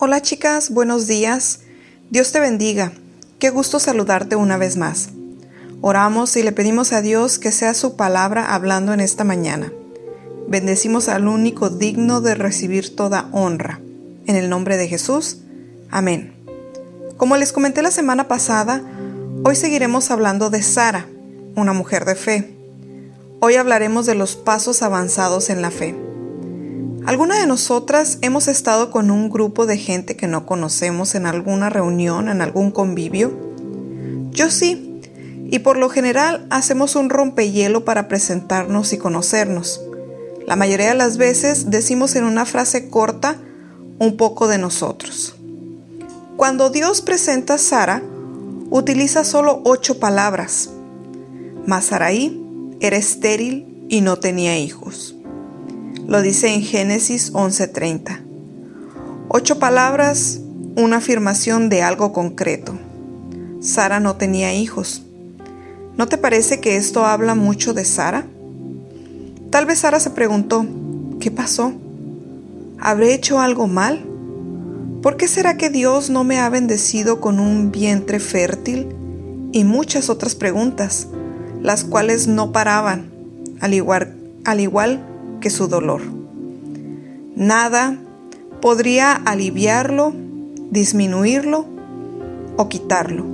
Hola chicas, buenos días. Dios te bendiga. Qué gusto saludarte una vez más. Oramos y le pedimos a Dios que sea su palabra hablando en esta mañana. Bendecimos al único digno de recibir toda honra. En el nombre de Jesús. Amén. Como les comenté la semana pasada, hoy seguiremos hablando de Sara, una mujer de fe. Hoy hablaremos de los pasos avanzados en la fe. ¿Alguna de nosotras hemos estado con un grupo de gente que no conocemos en alguna reunión, en algún convivio? Yo sí, y por lo general hacemos un rompehielo para presentarnos y conocernos. La mayoría de las veces decimos en una frase corta un poco de nosotros. Cuando Dios presenta a Sara, utiliza solo ocho palabras. Mas Saraí era estéril y no tenía hijos. Lo dice en Génesis 11:30. Ocho palabras, una afirmación de algo concreto. Sara no tenía hijos. ¿No te parece que esto habla mucho de Sara? Tal vez Sara se preguntó, ¿qué pasó? ¿Habré hecho algo mal? ¿Por qué será que Dios no me ha bendecido con un vientre fértil? Y muchas otras preguntas, las cuales no paraban, al igual, al igual que su dolor. Nada podría aliviarlo, disminuirlo o quitarlo.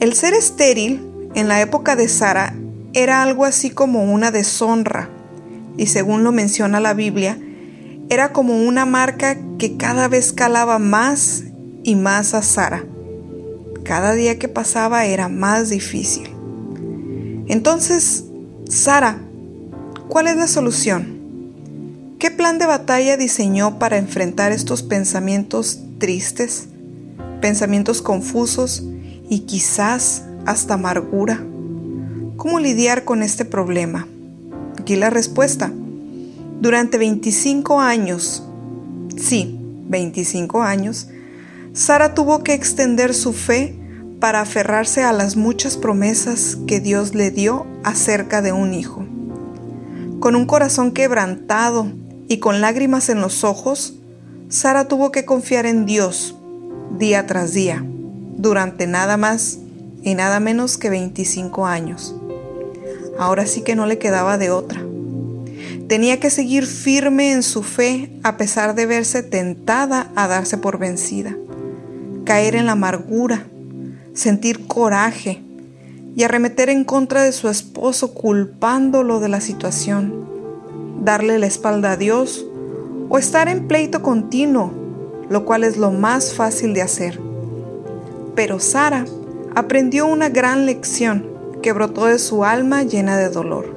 El ser estéril en la época de Sara era algo así como una deshonra y según lo menciona la Biblia, era como una marca que cada vez calaba más y más a Sara. Cada día que pasaba era más difícil. Entonces, Sara ¿Cuál es la solución? ¿Qué plan de batalla diseñó para enfrentar estos pensamientos tristes, pensamientos confusos y quizás hasta amargura? ¿Cómo lidiar con este problema? Aquí la respuesta. Durante 25 años, sí, 25 años, Sara tuvo que extender su fe para aferrarse a las muchas promesas que Dios le dio acerca de un hijo. Con un corazón quebrantado y con lágrimas en los ojos, Sara tuvo que confiar en Dios día tras día, durante nada más y nada menos que 25 años. Ahora sí que no le quedaba de otra. Tenía que seguir firme en su fe a pesar de verse tentada a darse por vencida, caer en la amargura, sentir coraje, y arremeter en contra de su esposo culpándolo de la situación, darle la espalda a Dios o estar en pleito continuo, lo cual es lo más fácil de hacer. Pero Sara aprendió una gran lección que brotó de su alma llena de dolor.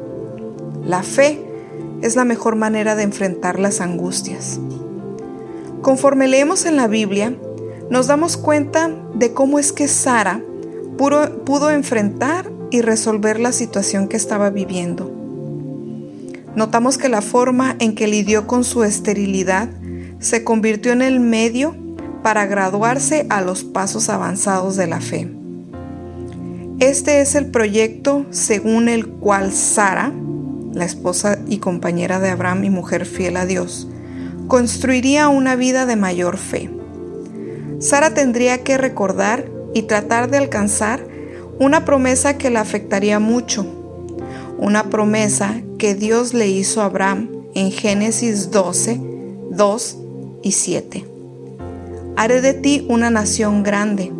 La fe es la mejor manera de enfrentar las angustias. Conforme leemos en la Biblia, nos damos cuenta de cómo es que Sara pudo, enfrentar y resolver la situación que estaba viviendo. Notamos que la forma en que lidió con su esterilidad se convirtió en el medio para graduarse a los pasos avanzados de la fe. Este es el proyecto según el cual Sara, la esposa y compañera de Abraham y mujer fiel a Dios, construiría una vida de mayor fe. Sara tendría que recordar y tratar de alcanzar una promesa que le afectaría mucho, una promesa que Dios le hizo a Abraham en Génesis 12, 2 y 7. Haré de ti una nación grande,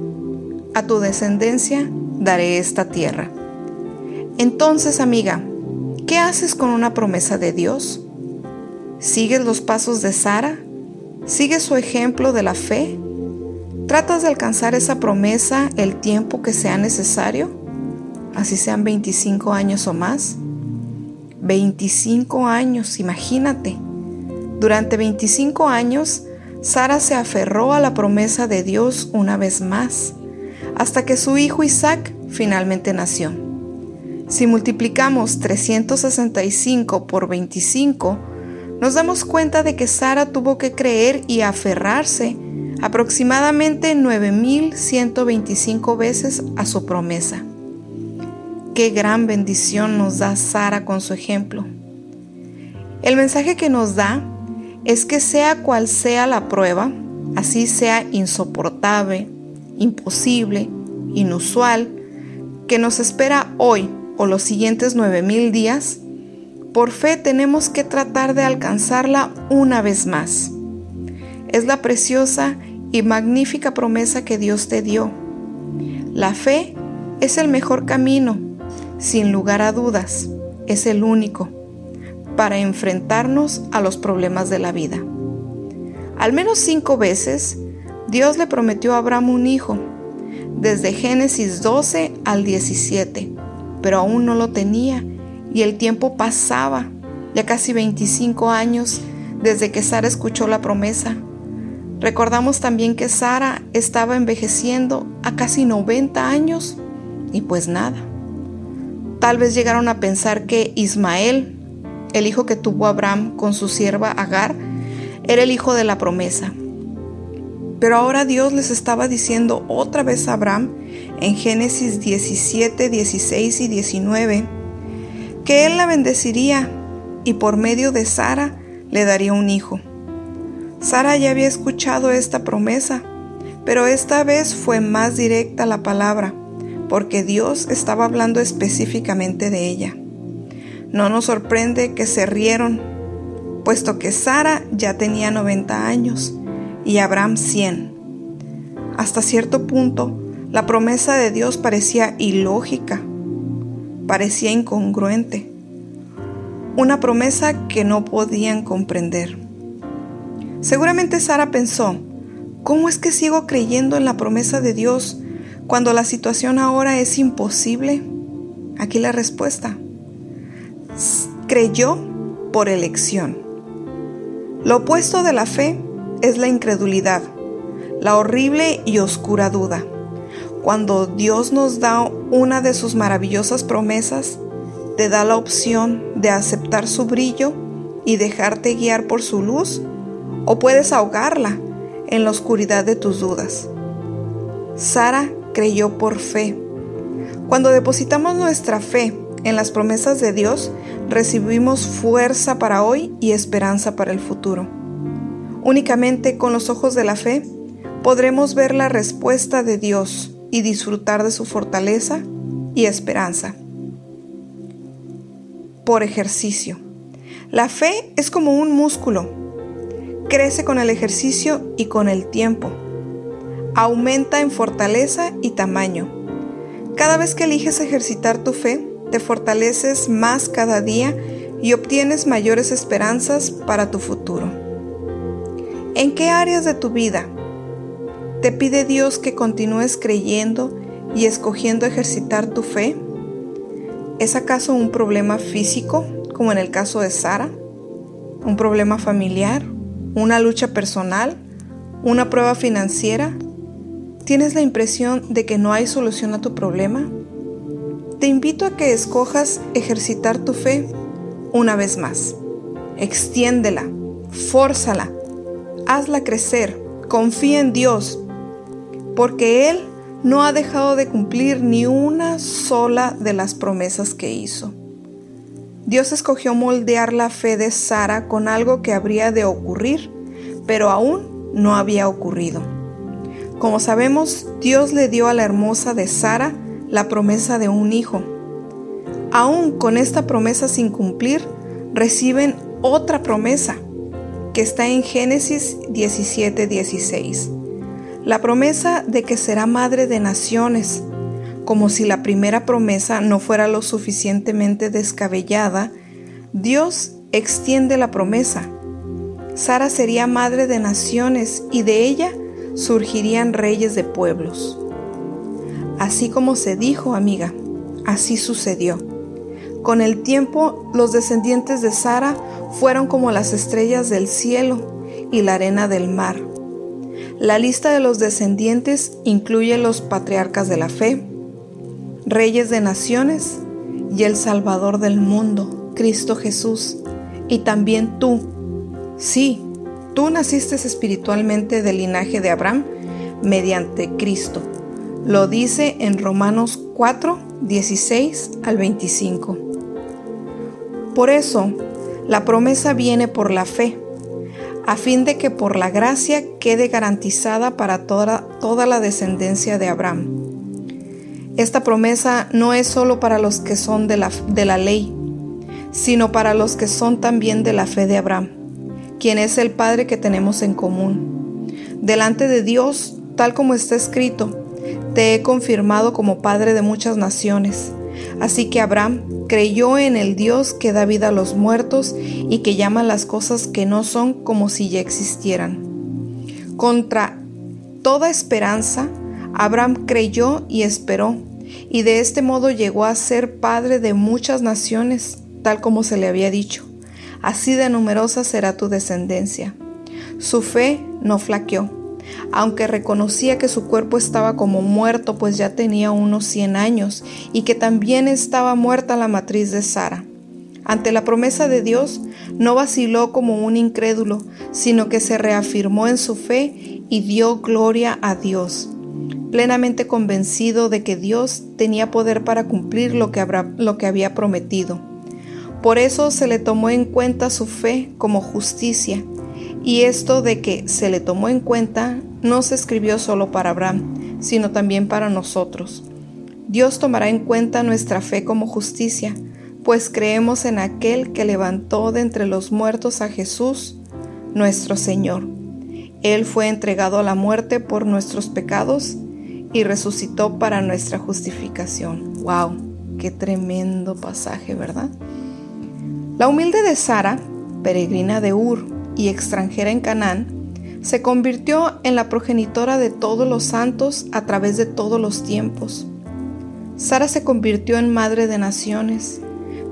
a tu descendencia daré esta tierra. Entonces, amiga, ¿qué haces con una promesa de Dios? ¿Sigues los pasos de Sara? ¿Sigues su ejemplo de la fe? ¿Tratas de alcanzar esa promesa el tiempo que sea necesario? Así sean 25 años o más. 25 años, imagínate. Durante 25 años, Sara se aferró a la promesa de Dios una vez más, hasta que su hijo Isaac finalmente nació. Si multiplicamos 365 por 25, nos damos cuenta de que Sara tuvo que creer y aferrarse aproximadamente 9.125 veces a su promesa. Qué gran bendición nos da Sara con su ejemplo. El mensaje que nos da es que sea cual sea la prueba, así sea insoportable, imposible, inusual, que nos espera hoy o los siguientes nueve mil días, por fe tenemos que tratar de alcanzarla una vez más. Es la preciosa y magnífica promesa que Dios te dio. La fe es el mejor camino, sin lugar a dudas, es el único, para enfrentarnos a los problemas de la vida. Al menos cinco veces, Dios le prometió a Abraham un hijo, desde Génesis 12 al 17, pero aún no lo tenía y el tiempo pasaba, ya casi 25 años desde que Sara escuchó la promesa. Recordamos también que Sara estaba envejeciendo a casi 90 años y pues nada. Tal vez llegaron a pensar que Ismael, el hijo que tuvo Abraham con su sierva Agar, era el hijo de la promesa. Pero ahora Dios les estaba diciendo otra vez a Abraham en Génesis 17, 16 y 19 que él la bendeciría y por medio de Sara le daría un hijo. Sara ya había escuchado esta promesa, pero esta vez fue más directa la palabra, porque Dios estaba hablando específicamente de ella. No nos sorprende que se rieron, puesto que Sara ya tenía 90 años y Abraham 100. Hasta cierto punto, la promesa de Dios parecía ilógica, parecía incongruente, una promesa que no podían comprender. Seguramente Sara pensó, ¿cómo es que sigo creyendo en la promesa de Dios cuando la situación ahora es imposible? Aquí la respuesta. Creyó por elección. Lo opuesto de la fe es la incredulidad, la horrible y oscura duda. Cuando Dios nos da una de sus maravillosas promesas, te da la opción de aceptar su brillo y dejarte guiar por su luz, o puedes ahogarla en la oscuridad de tus dudas. Sara creyó por fe. Cuando depositamos nuestra fe en las promesas de Dios, recibimos fuerza para hoy y esperanza para el futuro. Únicamente con los ojos de la fe podremos ver la respuesta de Dios y disfrutar de su fortaleza y esperanza. Por ejercicio. La fe es como un músculo. Crece con el ejercicio y con el tiempo. Aumenta en fortaleza y tamaño. Cada vez que eliges ejercitar tu fe, te fortaleces más cada día y obtienes mayores esperanzas para tu futuro. ¿En qué áreas de tu vida te pide Dios que continúes creyendo y escogiendo ejercitar tu fe? ¿Es acaso un problema físico, como en el caso de Sara? ¿Un problema familiar? ¿Una lucha personal? ¿Una prueba financiera? ¿Tienes la impresión de que no hay solución a tu problema? Te invito a que escojas ejercitar tu fe una vez más. Extiéndela, fórzala hazla crecer, confía en Dios, porque Él no ha dejado de cumplir ni una sola de las promesas que hizo. Dios escogió moldear la fe de Sara con algo que habría de ocurrir, pero aún no había ocurrido. Como sabemos, Dios le dio a la hermosa de Sara la promesa de un hijo. Aún con esta promesa sin cumplir, reciben otra promesa, que está en Génesis 17, 16. La promesa de que será madre de naciones, como si la primera promesa no fuera lo suficientemente descabellada, Dios extiende la promesa. Sara sería madre de naciones y de ella surgirían reyes de pueblos. Así como se dijo, amiga, así sucedió. Con el tiempo, los descendientes de Sara fueron como las estrellas del cielo y la arena del mar. La lista de los descendientes incluye los patriarcas de la fe, reyes de naciones y el Salvador del mundo, Cristo Jesús, y también tú. Sí, tú naciste espiritualmente del linaje de Abraham mediante Cristo. Lo dice en Romanos 4, 16 al 25. Por eso, la promesa viene por la fe. a fin de que por la gracia quede garantizada para toda, toda la descendencia de Abraham. Esta promesa no es solo para los que son de la, de la ley, sino para los que son también de la fe de Abraham, quien es el Padre que tenemos en común. Delante de Dios, tal como está escrito, te he confirmado como Padre de muchas naciones. Así que Abraham creyó en el Dios que da vida a los muertos y que llama las cosas que no son como si ya existieran. Contra toda esperanza, Abraham creyó y esperó, y de este modo llegó a ser padre de muchas naciones, tal como se le había dicho. Así de numerosa será tu descendencia. Su fe no flaqueó aunque reconocía que su cuerpo estaba como muerto, pues ya tenía unos 100 años, y que también estaba muerta la matriz de Sara. Ante la promesa de Dios, no vaciló como un incrédulo, sino que se reafirmó en su fe y dio gloria a Dios, plenamente convencido de que Dios tenía poder para cumplir lo que, había prometido. Por eso se le tomó en cuenta su fe como justicia, y esto de que se le tomó en cuenta no se escribió solo para Abraham, sino también para nosotros. Dios tomará en cuenta nuestra fe como justicia, pues creemos en aquel que levantó de entre los muertos a Jesús, nuestro Señor. Él fue entregado a la muerte por nuestros pecados y resucitó para nuestra justificación. ¡Wow! ¡Qué tremendo pasaje, ¿verdad? La humilde de Sara, peregrina de Ur, y extranjera en Canaán, se convirtió en la progenitora de todos los santos a través de todos los tiempos. Sara se convirtió en madre de naciones,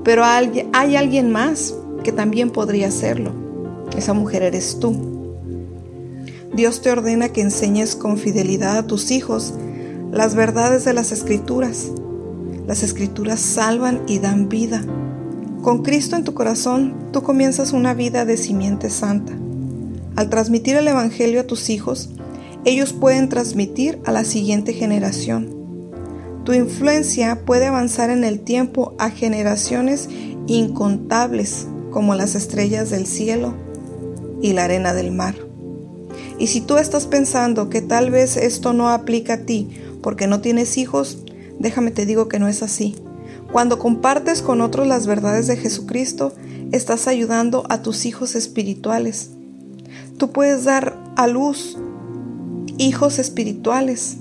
pero hay alguien más que también podría hacerlo. Esa mujer eres tú. Dios te ordena que enseñes con fidelidad a tus hijos las verdades de las escrituras. Las escrituras salvan y dan vida. Con Cristo en tu corazón, tú comienzas una vida de simiente santa. Al transmitir el Evangelio a tus hijos, ellos pueden transmitir a la siguiente generación. Tu influencia puede avanzar en el tiempo a generaciones incontables como las estrellas del cielo y la arena del mar. Y si tú estás pensando que tal vez esto no aplica a ti porque no tienes hijos, déjame te digo que no es así. Cuando compartes con otros las verdades de Jesucristo, estás ayudando a tus hijos espirituales. Tú puedes dar a luz hijos espirituales,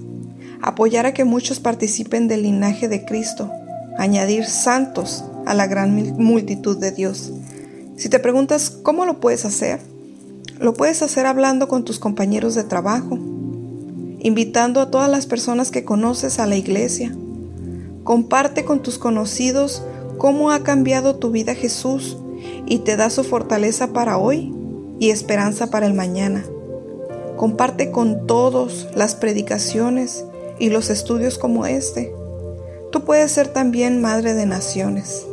apoyar a que muchos participen del linaje de Cristo, añadir santos a la gran multitud de Dios. Si te preguntas cómo lo puedes hacer, lo puedes hacer hablando con tus compañeros de trabajo, invitando a todas las personas que conoces a la iglesia, Comparte con tus conocidos cómo ha cambiado tu vida Jesús y te da su fortaleza para hoy y esperanza para el mañana. Comparte con todos las predicaciones y los estudios como este. Tú puedes ser también madre de naciones.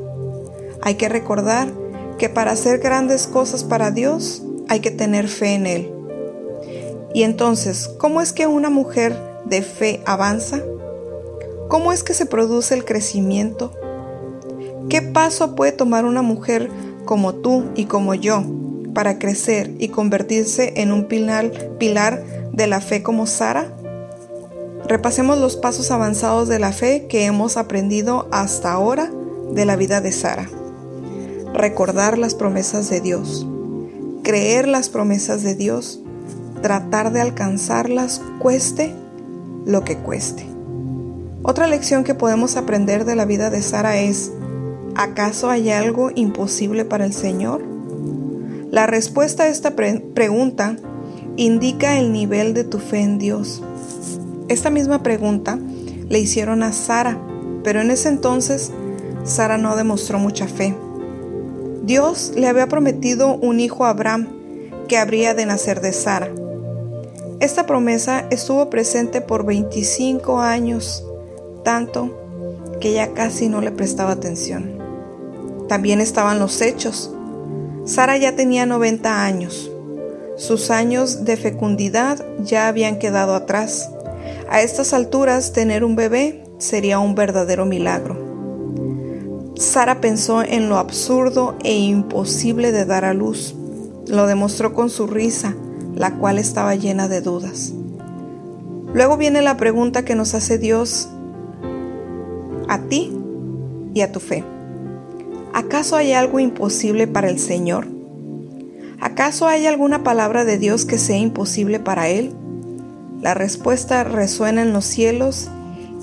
Hay que recordar que para hacer grandes cosas para Dios hay que tener fe en Él. Y entonces, ¿cómo es que una mujer de fe avanza? ¿Cómo es que se produce el crecimiento? ¿Qué paso puede tomar una mujer como tú y como yo para crecer y convertirse en un pilar, pilar de la fe como Sara? Repasemos los pasos avanzados de la fe que hemos aprendido hasta ahora de la vida de Sara. Recordar las promesas de Dios, creer las promesas de Dios, tratar de alcanzarlas cueste lo que cueste. Otra lección que podemos aprender de la vida de Sara es, ¿acaso hay algo imposible para el Señor? La respuesta a esta pregunta indica el nivel de tu fe en Dios. Esta misma pregunta le hicieron a Sara, pero en ese entonces Sara no demostró mucha fe. Dios le había prometido un hijo a Abraham que habría de nacer de Sara. Esta promesa estuvo presente por 25 años tanto que ya casi no le prestaba atención. También estaban los hechos. Sara ya tenía 90 años. Sus años de fecundidad ya habían quedado atrás. A estas alturas tener un bebé sería un verdadero milagro. Sara pensó en lo absurdo e imposible de dar a luz. lo demostró con su risa, la cual estaba llena de dudas. Luego viene la pregunta que nos hace Dios a ti y a tu fe. ¿Acaso hay algo imposible para el Señor? ¿Acaso hay alguna palabra de Dios que sea imposible para Él? La respuesta resuena en los cielos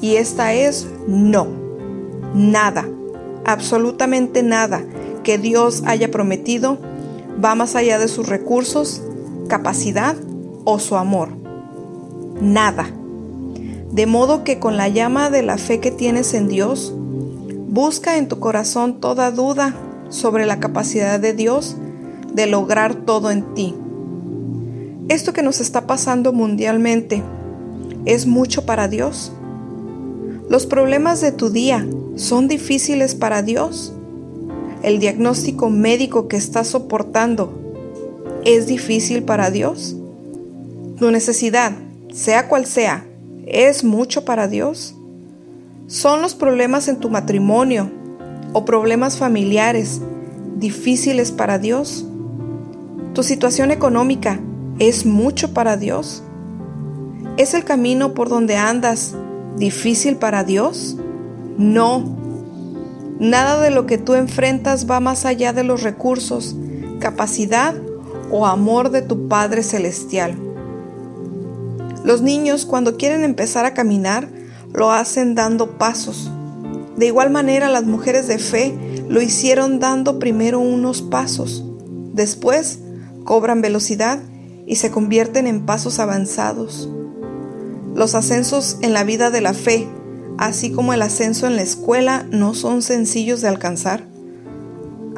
y esta es no. Nada, absolutamente nada que Dios haya prometido va más allá de sus recursos, capacidad o su amor. Nada. De modo que con la llama de la fe que tienes en Dios, busca en tu corazón toda duda sobre la capacidad de Dios de lograr todo en ti. Esto que nos está pasando mundialmente es mucho para Dios. Los problemas de tu día son difíciles para Dios. El diagnóstico médico que estás soportando es difícil para Dios. Tu necesidad, sea cual sea, es mucho para Dios. Son los problemas en tu matrimonio o problemas familiares difíciles para Dios. Tu situación económica es mucho para Dios. ¿Es el camino por donde andas difícil para Dios? No. Nada de lo que tú enfrentas va más allá de los recursos, capacidad o amor de tu Padre Celestial. Los niños cuando quieren empezar a caminar lo hacen dando pasos. De igual manera las mujeres de fe lo hicieron dando primero unos pasos. Después cobran velocidad y se convierten en pasos avanzados. Los ascensos en la vida de la fe, así como el ascenso en la escuela, no son sencillos de alcanzar.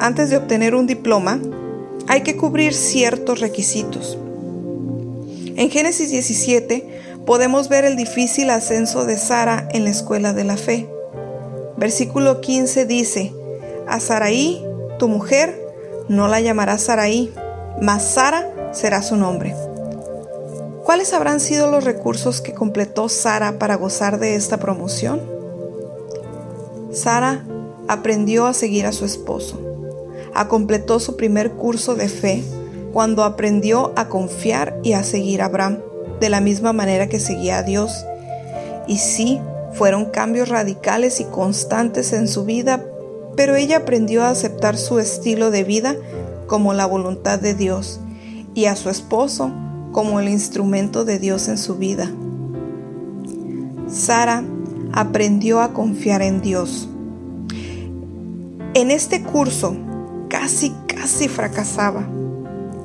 Antes de obtener un diploma, hay que cubrir ciertos requisitos. En Génesis 17 podemos ver el difícil ascenso de Sara en la escuela de la fe. Versículo 15 dice, a Saraí, tu mujer, no la llamarás Saraí, mas Sara será su nombre. ¿Cuáles habrán sido los recursos que completó Sara para gozar de esta promoción? Sara aprendió a seguir a su esposo. A completó su primer curso de fe cuando aprendió a confiar y a seguir a Abraham de la misma manera que seguía a Dios. Y sí, fueron cambios radicales y constantes en su vida, pero ella aprendió a aceptar su estilo de vida como la voluntad de Dios y a su esposo como el instrumento de Dios en su vida. Sara aprendió a confiar en Dios. En este curso casi, casi fracasaba,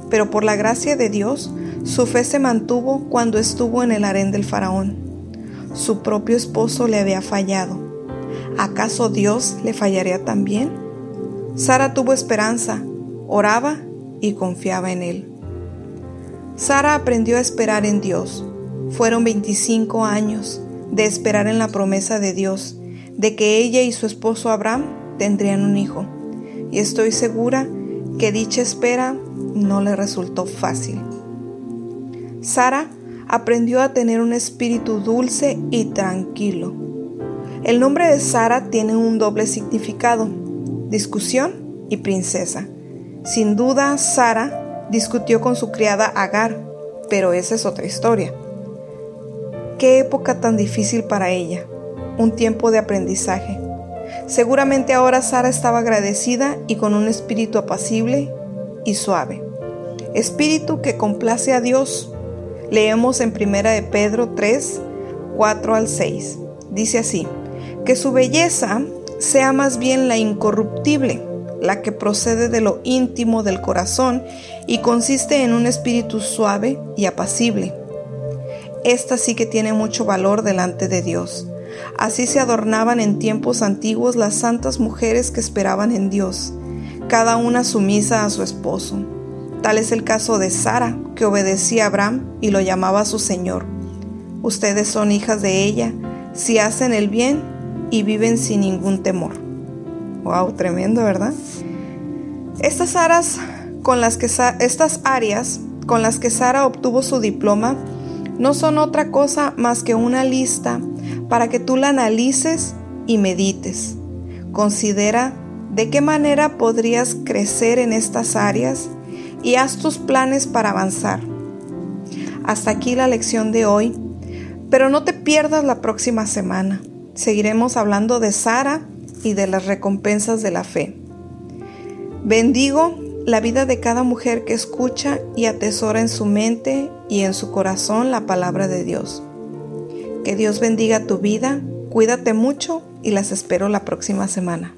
pero por la gracia de Dios su fe se mantuvo cuando estuvo en el harén del faraón. Su propio esposo le había fallado. ¿Acaso Dios le fallaría también? Sara tuvo esperanza, oraba y confiaba en él. Sara aprendió a esperar en Dios. Fueron 25 años de esperar en la promesa de Dios, de que ella y su esposo Abraham tendrían un hijo. Y estoy segura que dicha espera no le resultó fácil. Sara aprendió a tener un espíritu dulce y tranquilo. El nombre de Sara tiene un doble significado, discusión y princesa. Sin duda, Sara discutió con su criada Agar, pero esa es otra historia. Qué época tan difícil para ella, un tiempo de aprendizaje. Seguramente ahora Sara estaba agradecida y con un espíritu apacible y suave. Espíritu que complace a Dios. Leemos en 1 de Pedro 3, 4 al 6. Dice así, que su belleza sea más bien la incorruptible la que procede de lo íntimo del corazón y consiste en un espíritu suave y apacible. Esta sí que tiene mucho valor delante de Dios. Así se adornaban en tiempos antiguos las santas mujeres que esperaban en Dios, cada una sumisa a su esposo. Tal es el caso de Sara, que obedecía a Abraham y lo llamaba su Señor. Ustedes son hijas de ella, si hacen el bien y viven sin ningún temor. Wow, tremendo, ¿verdad? Estas áreas con las que estas áreas con las que Sara obtuvo su diploma no son otra cosa más que una lista para que tú la analices y medites. Considera de qué manera podrías crecer en estas áreas y haz tus planes para avanzar. Hasta aquí la lección de hoy, pero no te pierdas la próxima semana. Seguiremos hablando de Sara y de las recompensas de la fe. Bendigo la vida de cada mujer que escucha y atesora en su mente y en su corazón la palabra de Dios. Que Dios bendiga tu vida, cuídate mucho y las espero la próxima semana.